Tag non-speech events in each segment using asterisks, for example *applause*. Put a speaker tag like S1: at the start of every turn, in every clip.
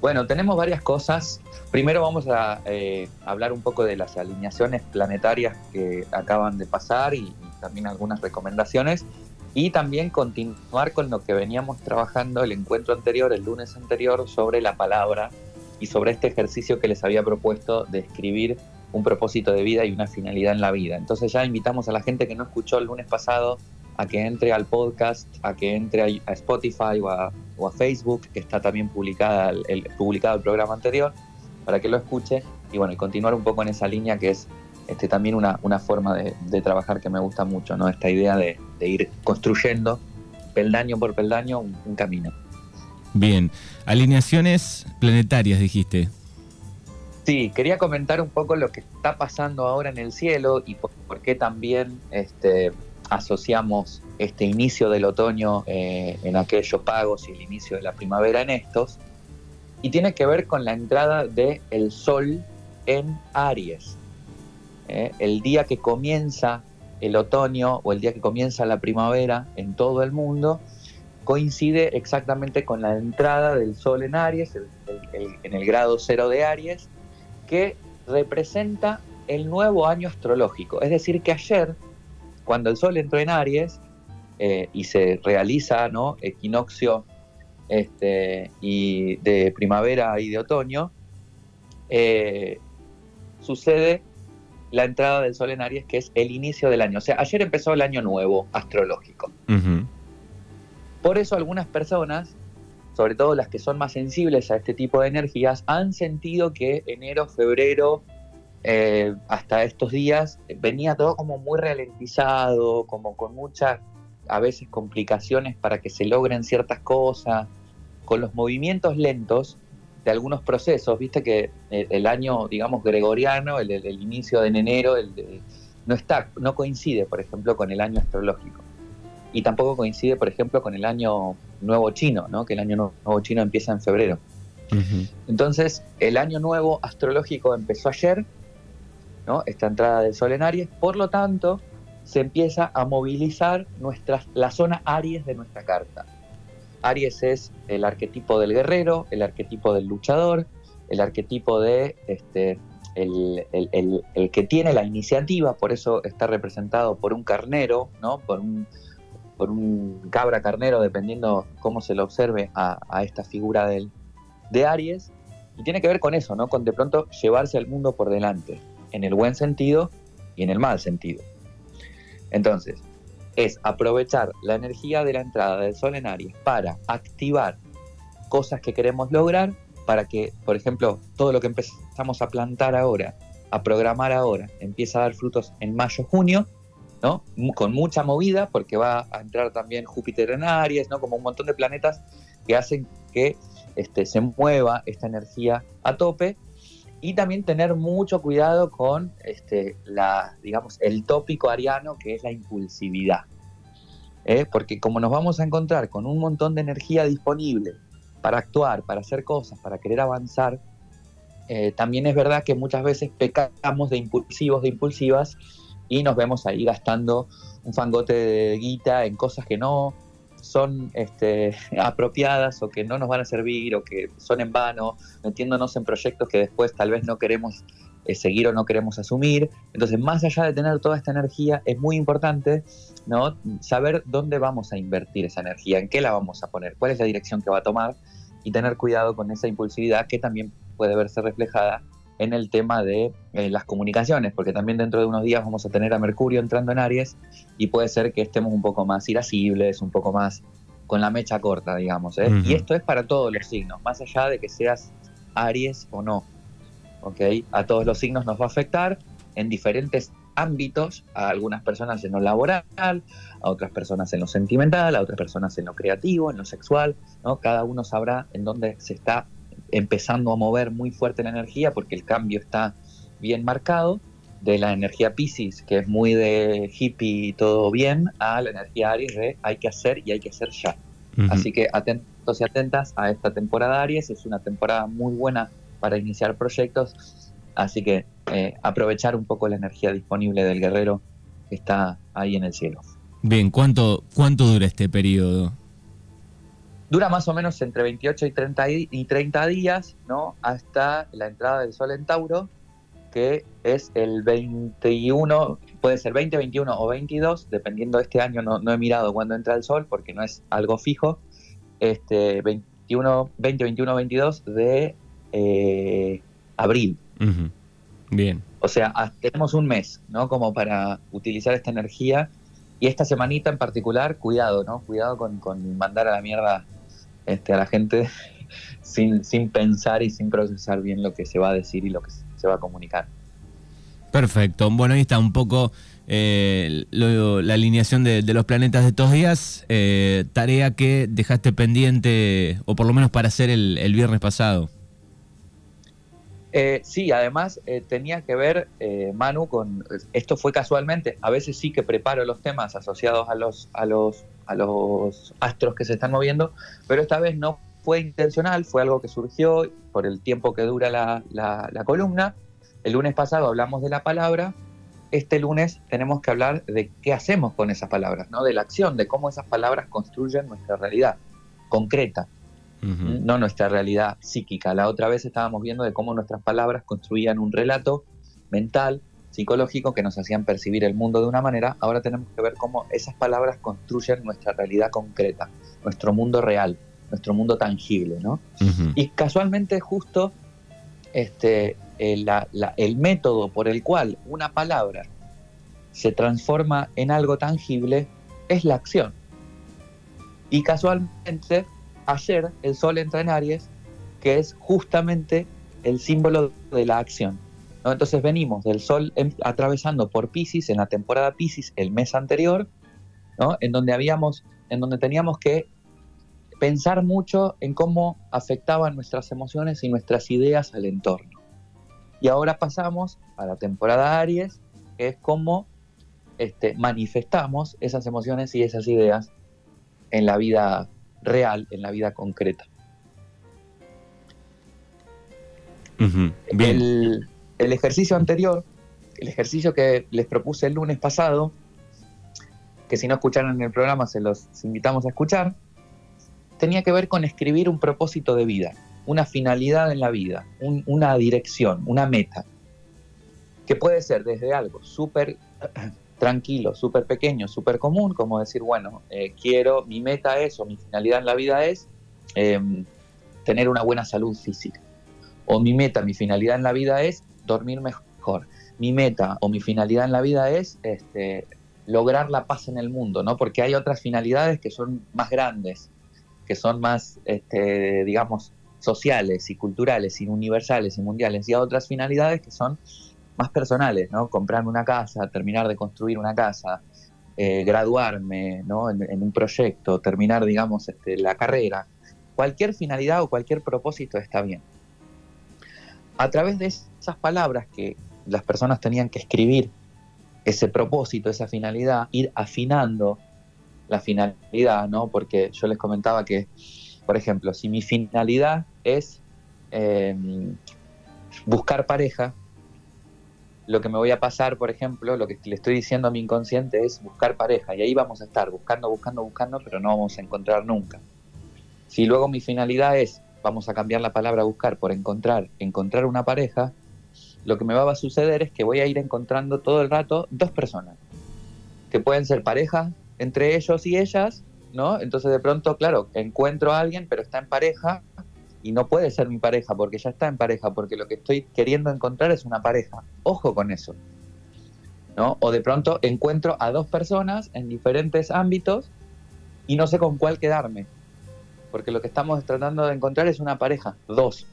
S1: Bueno, tenemos varias cosas. Primero vamos a eh, hablar un poco de las alineaciones planetarias que acaban de pasar y, también algunas recomendaciones. Y también continuar con lo que veníamos trabajando el encuentro anterior, el lunes anterior, sobre la palabra y sobre este ejercicio que les había propuesto de escribir un propósito de vida y una finalidad en la vida. Entonces ya invitamos a la gente que no escuchó el lunes pasado a que entre al podcast, a que entre a Spotify o a, Facebook, que está también publicada el, publicado el programa anterior, para que lo escuche y bueno, y continuar un poco en esa línea que es este, también una, una forma de, trabajar que me gusta mucho, ¿no? Esta idea de, ir construyendo peldaño por peldaño un, camino.
S2: Bien, alineaciones planetarias dijiste.
S1: Sí, quería comentar un poco lo que está pasando ahora en el cielo y por, por qué también este, asociamos este inicio del otoño eh, en aquellos pagos y el inicio de la primavera en estos, y tiene que ver con la entrada del el sol en Aries. Eh, el día que comienza el otoño o el día que comienza la primavera en todo el mundo coincide exactamente con la entrada del sol en Aries, en el grado cero de Aries, que representa el nuevo año astrológico. Es decir, que ayer cuando el Sol entró en Aries eh, y se realiza ¿no? equinoccio este, y de primavera y de otoño, eh, sucede la entrada del Sol en Aries, que es el inicio del año. O sea, ayer empezó el año nuevo astrológico. Por eso algunas personas, sobre todo las que son más sensibles a este tipo de energías, han sentido que enero, febrero, eh, hasta estos días venía todo como muy ralentizado, como con muchas, a veces, complicaciones para que se logren ciertas cosas, con los movimientos lentos de algunos procesos, viste que el, año, digamos, gregoriano, el, inicio de enero, el no está, no coincide, por ejemplo, con el año astrológico. Y tampoco coincide, por ejemplo, con el año nuevo chino, ¿no? que el año nuevo chino empieza en febrero. Entonces, el año nuevo astrológico empezó ayer esta entrada del Sol en Aries, por lo tanto se empieza a movilizar la zona Aries de nuestra carta. Aries es el arquetipo del guerrero, el arquetipo del luchador, el arquetipo de este, el, que tiene la iniciativa, por eso está representado por un carnero, ¿no? por, un, por un cabra carnero, dependiendo cómo se lo observe a, esta figura del, de Aries, y tiene que ver con eso, ¿no? con de pronto llevarse al mundo por delante en el buen sentido y en el mal sentido. Entonces, es aprovechar la energía de la entrada del Sol en Aries para activar cosas que queremos lograr, para que, por ejemplo, todo lo que empezamos a plantar ahora, a programar ahora, empiece a dar frutos en mayo, junio, ¿no? Con mucha movida, porque va a entrar también Júpiter en Aries, ¿no? Como un montón de planetas que hacen que este, se mueva esta energía a tope y también tener mucho cuidado con este, la, digamos, el tópico ariano que es la impulsividad. ¿eh? Porque como nos vamos a encontrar con un montón de energía disponible para actuar, para hacer cosas, para querer avanzar, eh, también es verdad que muchas veces pecamos de impulsivos, de impulsivas, y nos vemos ahí gastando un fangote de guita en cosas que no, son este, *laughs* apropiadas o que no nos van a servir o que son en vano, metiéndonos en proyectos que después tal vez no queremos eh, seguir o no queremos asumir. Entonces, más allá de tener toda esta energía, es muy importante ¿no? saber dónde vamos a invertir esa energía, en qué la vamos a poner, cuál es la dirección que va a tomar y tener cuidado con esa impulsividad que también puede verse reflejada en el tema de eh, las comunicaciones, porque también dentro de unos días vamos a tener a Mercurio entrando en Aries y puede ser que estemos un poco más irascibles, un poco más con la mecha corta, digamos. ¿eh? Y esto es para todos los signos, más allá de que seas Aries o no. ¿okay? A todos los signos nos va a afectar en diferentes ámbitos, a algunas personas en lo laboral, a otras personas en lo sentimental, a otras personas en lo creativo, en lo sexual, ¿no? Cada uno sabrá en dónde se está empezando a mover muy fuerte la energía porque el cambio está bien marcado de la energía Pisces, que es muy de hippie y todo bien, a la energía Aries de hay que hacer y hay que hacer ya. Así que atentos y atentas a esta temporada Aries, es una temporada muy buena para iniciar proyectos, así que eh, aprovechar un poco la energía disponible del guerrero que está ahí en el cielo.
S2: Bien, ¿cuánto, cuánto dura este periodo?
S1: Dura más o menos entre 28 y 30, y 30 días, ¿no? Hasta la entrada del Sol en Tauro, que es el 21, puede ser 20, 21 o 22, dependiendo de este año, no, he mirado cuándo entra el Sol porque no es algo fijo, este 21, 20, 21, 22 de eh, abril.
S2: Bien.
S1: O sea, tenemos un mes, ¿no? Como para utilizar esta energía. Y esta semanita en particular, cuidado, ¿no? Cuidado con, con mandar a la mierda este, a la gente *laughs* sin, sin pensar y sin procesar bien lo que se va a decir y lo que se va a comunicar.
S2: Perfecto. Bueno, ahí está un poco eh, la alineación de, los planetas de estos días. Eh, tarea que dejaste pendiente, o por lo menos para hacer el, viernes pasado.
S1: Eh, sí, además tenía que ver, Manu, con esto fue casualmente. A veces sí que preparo los temas asociados a los, a los a los astros que se están moviendo, pero esta vez no fue intencional, fue algo que surgió por el tiempo que dura la, la, columna. El lunes pasado hablamos de la palabra, este lunes tenemos que hablar de qué hacemos con esas palabras, ¿no? de la acción, de cómo esas palabras construyen nuestra realidad concreta, no nuestra realidad psíquica. La otra vez estábamos viendo de cómo nuestras palabras construían un relato mental psicológico que nos hacían percibir el mundo de una manera, ahora tenemos que ver cómo esas palabras construyen nuestra realidad concreta, nuestro mundo real, nuestro mundo tangible, ¿no? Y casualmente justo este, el, el método por el cual una palabra se transforma en algo tangible es la acción. Y casualmente ayer el Sol entra en Aries, que es justamente el símbolo de la acción. Entonces venimos del Sol atravesando por Pisces en la temporada Pisces el mes anterior, en donde habíamos, en donde teníamos que pensar mucho en cómo afectaban nuestras emociones y nuestras ideas al entorno. Y ahora pasamos a la temporada Aries, que es cómo este, manifestamos esas emociones y esas ideas en la vida real, en la vida concreta.
S2: Bien
S1: el ejercicio anterior, el ejercicio que les propuse el lunes pasado, que si no escucharon el programa se los invitamos a escuchar, tenía que ver con escribir un propósito de vida, una finalidad en la vida, una dirección, una meta, que puede ser desde algo súper *clears throat* tranquilo, súper pequeño, súper común, como decir, bueno, eh, quiero, mi meta es o mi finalidad en la vida es em, tener una buena salud física. O mi meta, mi finalidad en la vida es dormir mejor. Mi meta o mi finalidad en la vida es este, lograr la paz en el mundo, ¿no? Porque hay otras finalidades que son más grandes, que son más, este, digamos, sociales y culturales y universales y mundiales, y hay otras finalidades que son más personales, ¿no? Comprarme una casa, terminar de construir una casa, eh, graduarme, ¿no? En, un proyecto, terminar, digamos, este, la carrera. Cualquier finalidad o cualquier propósito está bien. A través de esas palabras que las personas tenían que escribir ese propósito, esa finalidad, ir afinando la finalidad, ¿no? Porque yo les comentaba que, por ejemplo, si mi finalidad es em, buscar pareja, lo que me voy a pasar, por ejemplo, lo que le estoy diciendo a mi inconsciente es buscar pareja, y ahí vamos a estar buscando, buscando, buscando, pero no vamos a encontrar nunca. Si luego mi finalidad es, vamos a cambiar la palabra buscar por encontrar, encontrar una pareja, lo que me va a suceder es que voy a ir encontrando todo el rato dos personas, que pueden ser pareja entre ellos y ellas, ¿no? Entonces de pronto, claro, encuentro a alguien, pero está en pareja y no puede ser mi pareja porque ya está en pareja, porque lo que estoy queriendo encontrar es una pareja. Ojo con eso. ¿No? O de pronto encuentro a dos personas en diferentes ámbitos y no sé con cuál quedarme. Porque lo que estamos tratando de encontrar es una pareja, dos.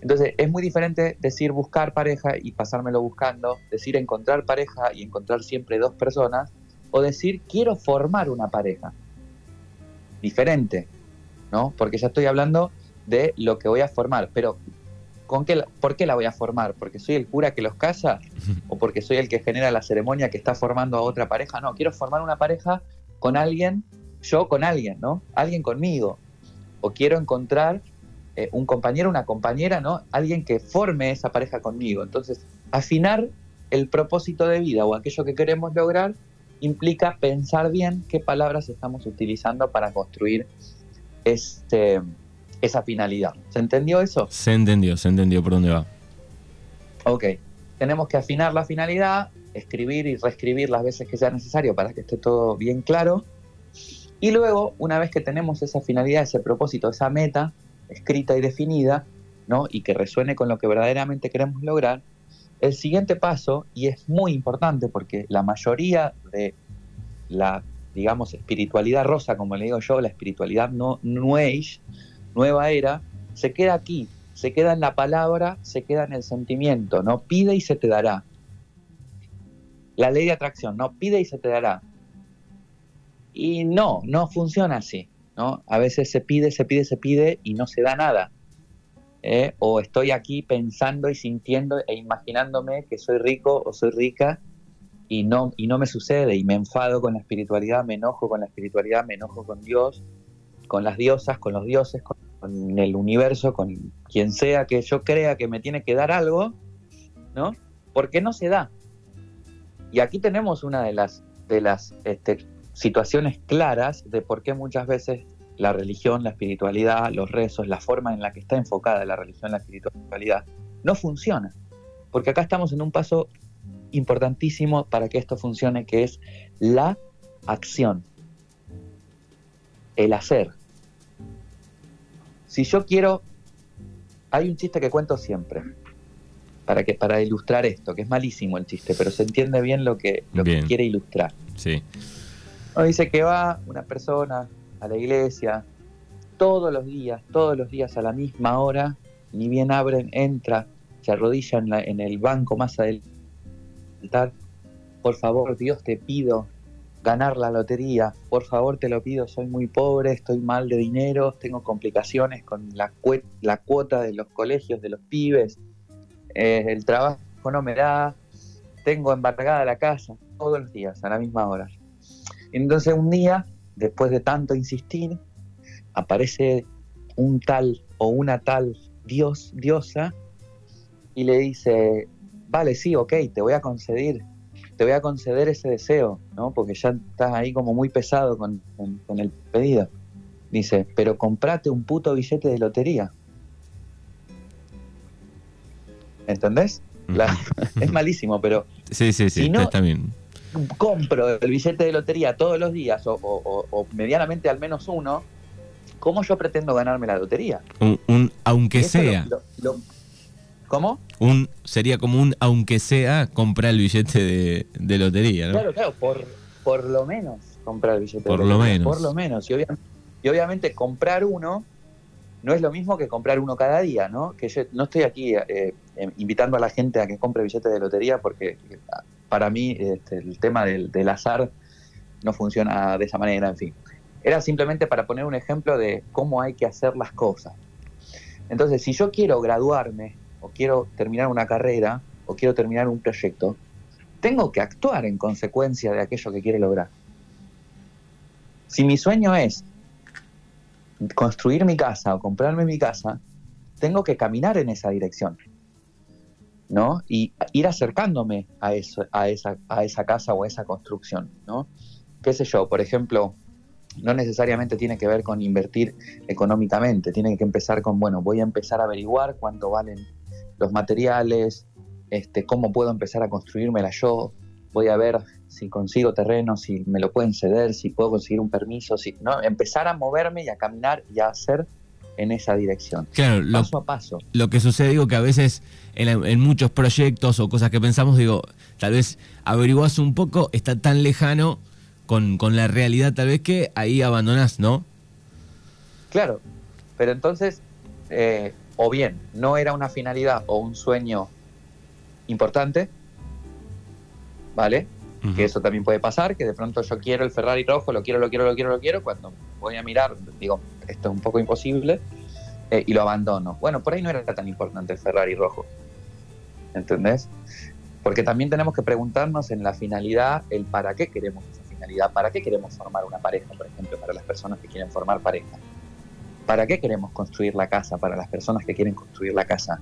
S1: Entonces, es muy diferente decir buscar pareja y pasármelo buscando, decir encontrar pareja y encontrar siempre dos personas, o decir quiero formar una pareja. Diferente, ¿no? Porque ya estoy hablando de lo que voy a formar, pero ¿con qué, ¿por qué la voy a formar? ¿Porque soy el cura que los casa? *laughs* ¿O porque soy el que genera la ceremonia que está formando a otra pareja? No, quiero formar una pareja con alguien, yo con alguien, ¿no? Alguien conmigo. O quiero encontrar eh, un compañero, una compañera, ¿no? Alguien que forme esa pareja conmigo. Entonces, afinar el propósito de vida o aquello que queremos lograr implica pensar bien qué palabras estamos utilizando para construir este, esa finalidad. ¿Se entendió eso?
S2: Se entendió, se entendió por dónde va.
S1: Ok, tenemos que afinar la finalidad, escribir y reescribir las veces que sea necesario para que esté todo bien claro. Y luego, una vez que tenemos esa finalidad, ese propósito, esa meta escrita y definida, ¿no? y que resuene con lo que verdaderamente queremos lograr, el siguiente paso, y es muy importante porque la mayoría de la, digamos, espiritualidad rosa, como le digo yo, la espiritualidad no, New Age, nueva era, se queda aquí, se queda en la palabra, se queda en el sentimiento, ¿no? Pide y se te dará. La ley de atracción, ¿no? Pide y se te dará. Y no, no funciona así, ¿no? A veces se pide, se pide, se pide y no se da nada. ¿eh? O estoy aquí pensando y sintiendo e imaginándome que soy rico o soy rica y no, y no me sucede y me enfado con la espiritualidad, me enojo con la espiritualidad, me enojo con Dios, con las diosas, con los dioses, con, el universo, con quien sea que yo crea que me tiene que dar algo, ¿no? Porque no se da. Y aquí tenemos una de las, de las este, situaciones claras de por qué muchas veces la religión, la espiritualidad, los rezos, la forma en la que está enfocada la religión, la espiritualidad, no funciona. Porque acá estamos en un paso importantísimo para que esto funcione, que es la acción, el hacer. Si yo quiero, hay un chiste que cuento siempre, para, que, para ilustrar esto, que es malísimo el chiste, pero se entiende bien lo que, lo que quiere ilustrar.
S2: Sí.
S1: Dice que va una persona a la iglesia todos los días, todos los días a la misma hora, ni bien abren, entra, se arrodilla en, en el banco más adelante. Por favor, Dios te pido ganar la lotería. Por favor, te lo pido, soy muy pobre, estoy mal de dinero, tengo complicaciones con la, la cuota de los colegios de los pibes, eh, el trabajo no me da, tengo embargada la casa, todos los días, a la misma hora. Entonces un día después de tanto insistir, aparece un tal o una tal dios, diosa, y le dice, vale, sí, ok, te voy a conceder, te voy a conceder ese deseo, ¿no? Porque ya estás ahí como muy pesado con, el pedido. Dice, pero comprate un puto billete de lotería. ¿Entendés? es malísimo, pero... *laughs*
S2: Sí, sí, sí, está bien
S1: compro el billete de lotería todos los días o, medianamente al menos uno, ¿cómo yo pretendo ganarme la lotería?
S2: Un, aunque sea.
S1: ¿Cómo?
S2: Un, sería como un aunque sea comprar el billete de, lotería, ¿no?
S1: Claro, claro, por, por lo menos comprar el billete
S2: por
S1: de
S2: lotería. Por lo menos.
S1: Por lo menos. Y obviamente, comprar uno no es lo mismo que comprar uno cada día, ¿no? Que yo no estoy aquí eh, eh, invitando a la gente a que compre billetes de lotería porque para mí este, el tema del, azar no funciona de esa manera, en fin. Era simplemente para poner un ejemplo de cómo hay que hacer las cosas. Entonces, si yo quiero graduarme, o quiero terminar una carrera, o quiero terminar un proyecto, tengo que actuar en consecuencia de aquello que quiero lograr. Si mi sueño es construir mi casa o comprarme mi casa, tengo que caminar en esa dirección. ¿No? Y ir acercándome a, eso, a, esa, a esa casa o a esa construcción, ¿no? ¿Qué sé yo? Por ejemplo, no necesariamente tiene que ver con invertir económicamente, tiene que empezar con, bueno, voy a empezar a averiguar cuánto valen los materiales, este, cómo puedo empezar a construírmela yo, voy a ver si consigo terreno, si me lo pueden ceder, si puedo conseguir un permiso, si, ¿no? empezar a moverme y a caminar y a hacer en esa dirección.
S2: Claro, paso a paso. Lo que sucede, digo, que a veces en, muchos proyectos o cosas que pensamos, digo, tal vez averiguas un poco, está tan lejano con, la realidad, tal vez que ahí abandonás, ¿no?
S1: Claro, pero entonces, eh, o bien no era una finalidad o un sueño importante, ¿vale? Que eso también puede pasar, que de pronto yo quiero el Ferrari rojo, lo quiero, lo quiero, lo quiero, lo quiero, cuando voy a mirar, digo, esto es un poco imposible, eh, y lo abandono. Bueno, por ahí no era tan importante el Ferrari rojo. ¿Entendés? Porque también tenemos que preguntarnos en la finalidad, el para qué queremos esa finalidad, para qué queremos formar una pareja, por ejemplo, para las personas que quieren formar pareja. ¿Para qué queremos construir la casa para las personas que quieren construir la casa?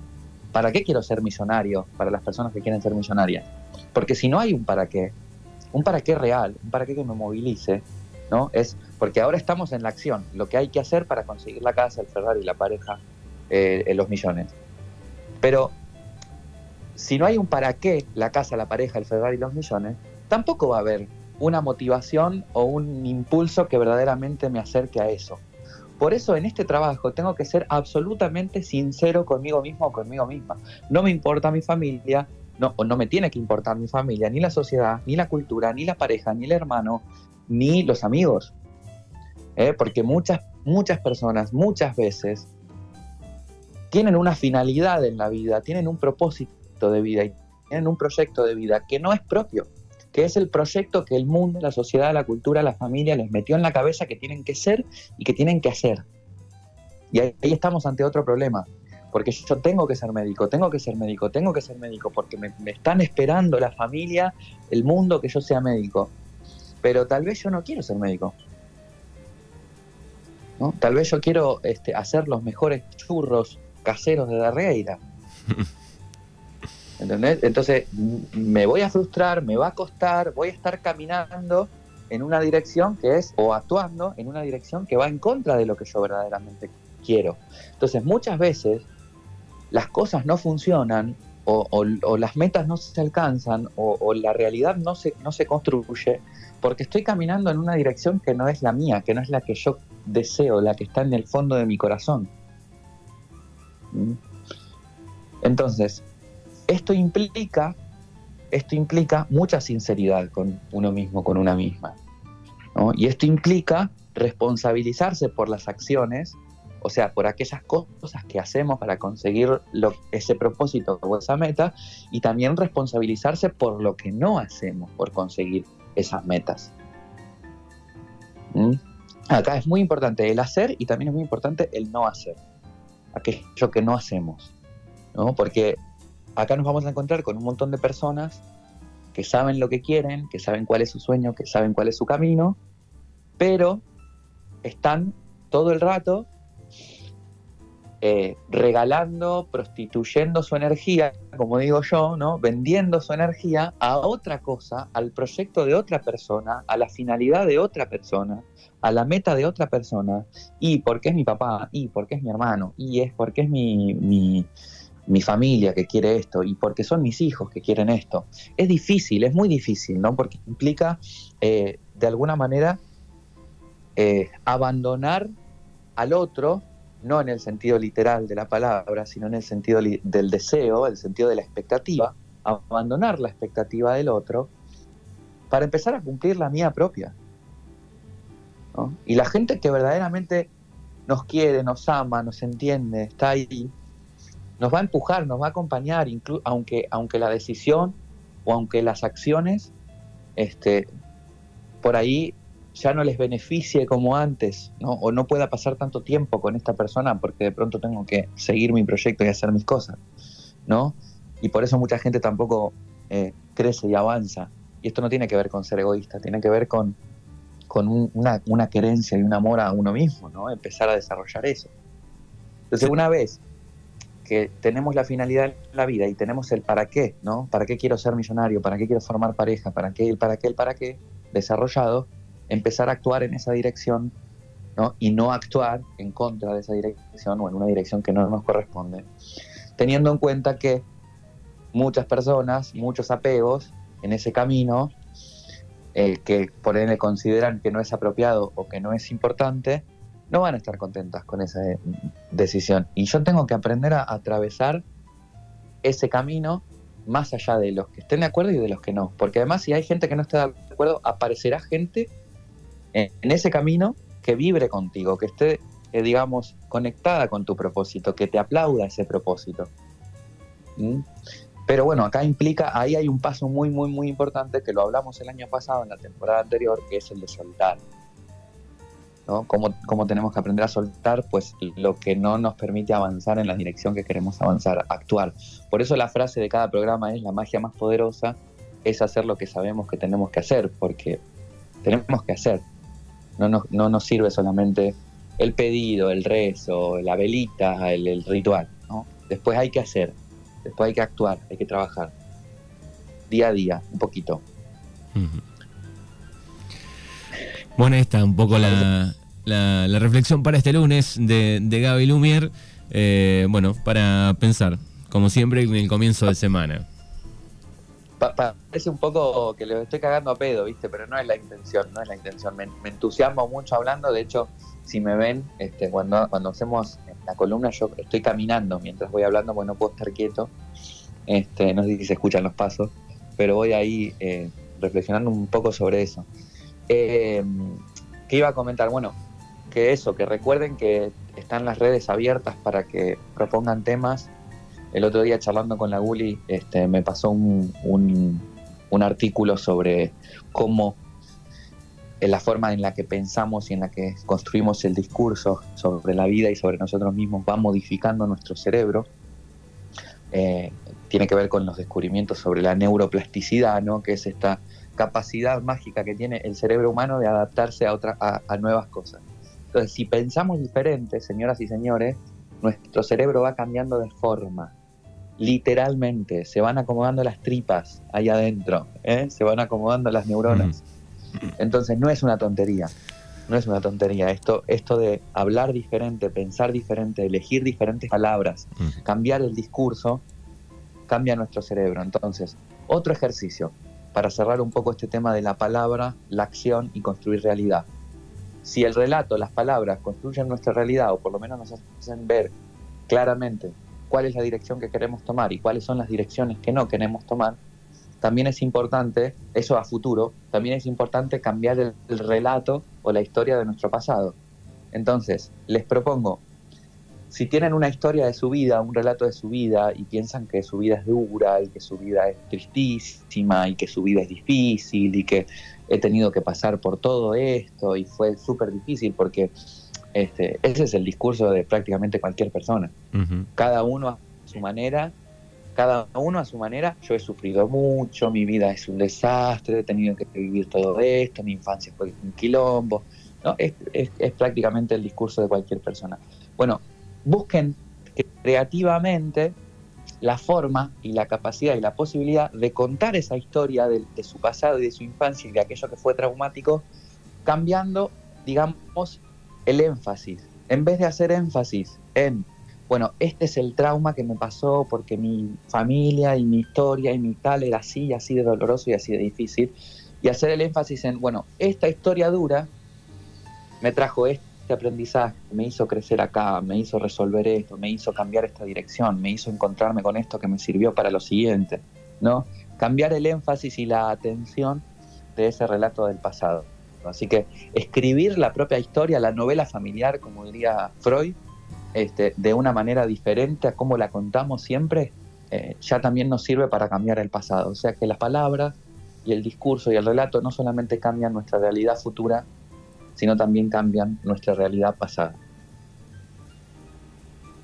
S1: ¿Para qué quiero ser millonario para las personas que quieren ser millonarias? Porque si no hay un para qué, un para qué real, un para qué que me movilice, ¿no? Es Porque ahora estamos en la acción, lo que hay que hacer para conseguir la casa, el Ferrari, la pareja, eh, los millones. Pero si no hay un para qué, la casa, la pareja, el Ferrari los millones, tampoco va a haber una motivación o un impulso que verdaderamente me acerque a eso. Por eso en este trabajo tengo que ser absolutamente sincero conmigo mismo o conmigo misma. No me importa mi familia, no, o no me tiene que importar mi familia, ni la sociedad, ni la cultura, ni la pareja, ni el hermano, ni los amigos. ¿Eh? Porque muchas, muchas personas, muchas veces, tienen una finalidad en la vida, tienen un propósito de vida y tienen un proyecto de vida que no es propio que es el proyecto que el mundo, la sociedad, la cultura, la familia les metió en la cabeza que tienen que ser y que tienen que hacer. Y ahí, estamos ante otro problema, porque yo tengo que ser médico, tengo que ser médico, tengo que ser médico, porque me, están esperando la familia, el mundo que yo sea médico. Pero tal vez yo no quiero ser médico. Tal vez yo quiero este, hacer los mejores churros caseros de Darreira. *laughs* ¿Entendés? Entonces me voy a frustrar, me va a costar, voy a estar caminando en una dirección que es, o actuando en una dirección que va en contra de lo que yo verdaderamente quiero. Entonces muchas veces las cosas no funcionan o, las metas no se alcanzan o, la realidad no se, no se construye porque estoy caminando en una dirección que no es la mía, que no es la que yo deseo, la que está en el fondo de mi corazón. ¿Mm? Entonces, esto implica, esto implica mucha sinceridad con uno mismo, con una misma. Y esto implica responsabilizarse por las acciones, o sea, por aquellas cosas que hacemos para conseguir ese propósito o esa meta, y también responsabilizarse por lo que no hacemos por conseguir esas metas. ¿Mm? Acá es muy importante el hacer y también es muy importante el no hacer, aquello que no hacemos, ¿no? porque acá nos vamos a encontrar con un montón de personas que saben lo que quieren, que saben cuál es su sueño, que saben cuál es su camino, pero están todo el rato eh, regalando, prostituyendo su energía, como digo yo, ¿no? vendiendo su energía a otra cosa, al proyecto de otra persona, a la finalidad de otra persona, a la meta de otra persona, y porque es mi papá, y porque es mi hermano, y es porque es mi mi familia que quiere esto y porque son mis hijos que quieren esto. Es difícil, es muy difícil, ¿no? Porque implica, eh, de alguna manera, eh, abandonar al otro, no en el sentido literal de la palabra, sino en el sentido del deseo, el sentido de la expectativa, abandonar la expectativa del otro para empezar a cumplir la mía propia. Y la gente que verdaderamente nos quiere, nos ama, nos entiende, está ahí, nos va a empujar, nos va a acompañar, aunque, aunque la decisión o aunque las acciones este, por ahí ya no les beneficie como antes, ¿no? o no pueda pasar tanto tiempo con esta persona porque de pronto tengo que seguir mi proyecto y hacer mis cosas, ¿no? Y por eso mucha gente tampoco eh, crece y avanza. Y esto no tiene que ver con ser egoísta, tiene que ver con, con una, una, querencia y un amor a uno mismo, ¿no? Empezar a desarrollar eso. Entonces, una vez que tenemos la finalidad en la vida y tenemos el para qué, ¿no? ¿Para qué quiero ser millonario? ¿Para qué quiero formar pareja? ¿Para qué el para qué el para qué? Desarrollado, empezar a actuar en esa dirección, ¿no? Y no actuar en contra de esa dirección o en una dirección que no nos corresponde. Teniendo en cuenta que muchas personas, muchos apegos en ese camino, eh, que por ende consideran que no es apropiado o que no es importante, no van a estar contentas con esa decisión. Y yo tengo que aprender a atravesar ese camino más allá de los que estén de acuerdo y de los que no. Porque además si hay gente que no está de acuerdo, aparecerá gente en, ese camino que vibre contigo, que esté, eh, digamos, conectada con tu propósito, que te aplauda ese propósito. ¿Mm? Pero bueno, acá implica, ahí hay un paso muy, muy, muy importante que lo hablamos el año pasado, en la temporada anterior, que es el de soltar. ¿no? ¿Cómo, tenemos que aprender a soltar pues lo que no nos permite avanzar en la dirección que queremos avanzar, actuar. Por eso la frase de cada programa es la magia más poderosa es hacer lo que sabemos que tenemos que hacer, porque tenemos que hacer. No nos, no nos sirve solamente el pedido, el rezo, la velita, el, ritual. ¿no? Después hay que hacer, después hay que actuar, hay que trabajar. Día a día, un poquito.
S2: Bueno, está un poco la, reflexión para este lunes de, de Gaby Lumier. Eh, bueno, para pensar, como siempre, en el comienzo de semana.
S1: Parece un poco que lo estoy cagando a pedo, ¿viste? Pero no es la intención, no es la intención. Me, entusiasmo mucho hablando, de hecho, si me ven, este, cuando, cuando hacemos la columna, yo estoy caminando mientras voy hablando, porque no puedo estar quieto. Este, no sé si se escuchan los pasos, pero voy ahí eh, reflexionando un poco sobre eso. Eh, ¿Qué iba a comentar? Bueno, que eso, que recuerden que están las redes abiertas para que propongan temas. El otro día charlando con la Guli este, me pasó un, artículo sobre cómo en la forma en la que pensamos y en la que construimos el discurso sobre la vida y sobre nosotros mismos va modificando nuestro cerebro. Eh, tiene que ver con los descubrimientos sobre la neuroplasticidad, ¿no? que es esta capacidad mágica que tiene el cerebro humano de adaptarse a, a nuevas cosas. Entonces, si pensamos diferente, señoras y señores, nuestro cerebro va cambiando de forma. Literalmente, se van acomodando las tripas ahí adentro, ¿eh? se van acomodando las neuronas. Entonces, no es una tontería, no es una tontería. Esto, esto de hablar diferente, pensar diferente, elegir diferentes palabras, cambiar el discurso, cambia nuestro cerebro. Entonces, otro ejercicio para cerrar un poco este tema de la palabra, la acción y construir realidad si el relato, las palabras construyen nuestra realidad o por lo menos nos hacen ver claramente cuál es la dirección que queremos tomar y cuáles son las direcciones que no queremos tomar, también es importante, eso a futuro, también es importante cambiar el, relato o la historia de nuestro pasado. Entonces, les propongo, si tienen una historia de su vida, un relato de su vida y piensan que su vida es dura y que su vida es tristísima y que su vida es difícil y que he tenido que pasar por todo esto y fue súper difícil porque este, ese es el discurso de prácticamente cualquier persona. Cada uno a su manera, cada uno a su manera, yo he sufrido mucho, mi vida es un desastre, he tenido que vivir todo esto, mi infancia fue un quilombo. ¿no? Es, es prácticamente el discurso de cualquier persona. Bueno, busquen creativamente la forma y la capacidad y la posibilidad de contar esa historia de, su pasado y de su infancia y de aquello que fue traumático, cambiando, digamos, el énfasis. En vez de hacer énfasis en, bueno, este es el trauma que me pasó porque mi familia y mi historia y mi tal era así, así de doloroso y así de difícil, y hacer el énfasis en, bueno, esta historia dura me trajo este aprendizaje me hizo crecer acá, me hizo resolver esto, me hizo cambiar esta dirección, me hizo encontrarme con esto que me sirvió para lo siguiente, ¿no? Cambiar el énfasis y la atención de ese relato del pasado. Así que escribir la propia historia, la novela familiar, como diría Freud, este, de una manera diferente a cómo la contamos siempre, eh, ya también nos sirve para cambiar el pasado. O sea que las palabras y el discurso y el relato no solamente cambian nuestra realidad futura, sino también cambian nuestra realidad pasada.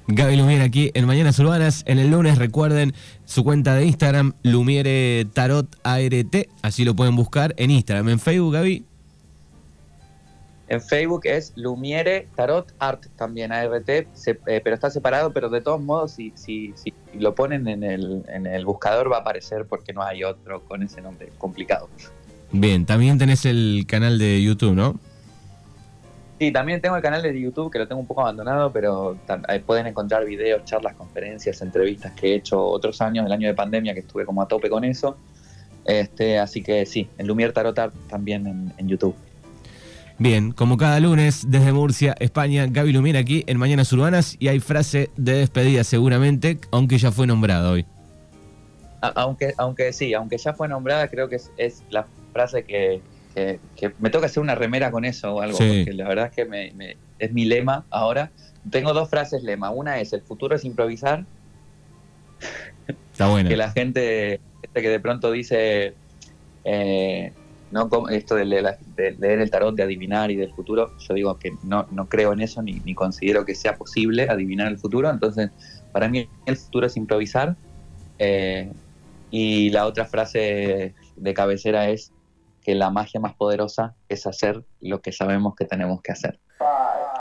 S2: Gaby Lumiere aquí en Mañanas Urbanas. En el lunes recuerden su cuenta de Instagram, Lumiere Tarot ART. Así lo pueden buscar en Instagram. En Facebook, Gaby.
S1: En Facebook es Lumiere Tarot Art también, ART, eh, pero está separado, pero de todos modos, si, si, si lo ponen en el, en el buscador va a aparecer porque no hay otro con ese nombre complicado.
S2: Bien, también tenés el canal de YouTube, ¿no?
S1: Sí, también tengo el canal de YouTube que lo tengo un poco abandonado, pero pueden encontrar videos, charlas, conferencias, entrevistas que he hecho otros años, el año de pandemia que estuve como a tope con eso. Este, así que sí, en Lumier Tarot también en, YouTube.
S2: Bien, como cada lunes desde Murcia, España, Gaby Lumier aquí en Mañanas Urbanas y hay frase de despedida seguramente, aunque ya fue nombrada hoy.
S1: aunque, aunque sí, aunque ya fue nombrada, creo que es la frase que, que, me toca hacer una remera con eso o algo, porque la verdad es que me, es mi lema ahora. Tengo dos frases lema. Una es, el futuro es improvisar.
S2: Está bueno.
S1: que la gente, que de pronto dice, eh, no esto de leer, el tarot, de adivinar y del futuro, yo digo que no, no creo en eso ni, ni considero que sea posible adivinar el futuro. Entonces, para mí el futuro es improvisar. Eh, y la otra frase de cabecera es que la magia más poderosa es hacer lo que sabemos que tenemos que hacer.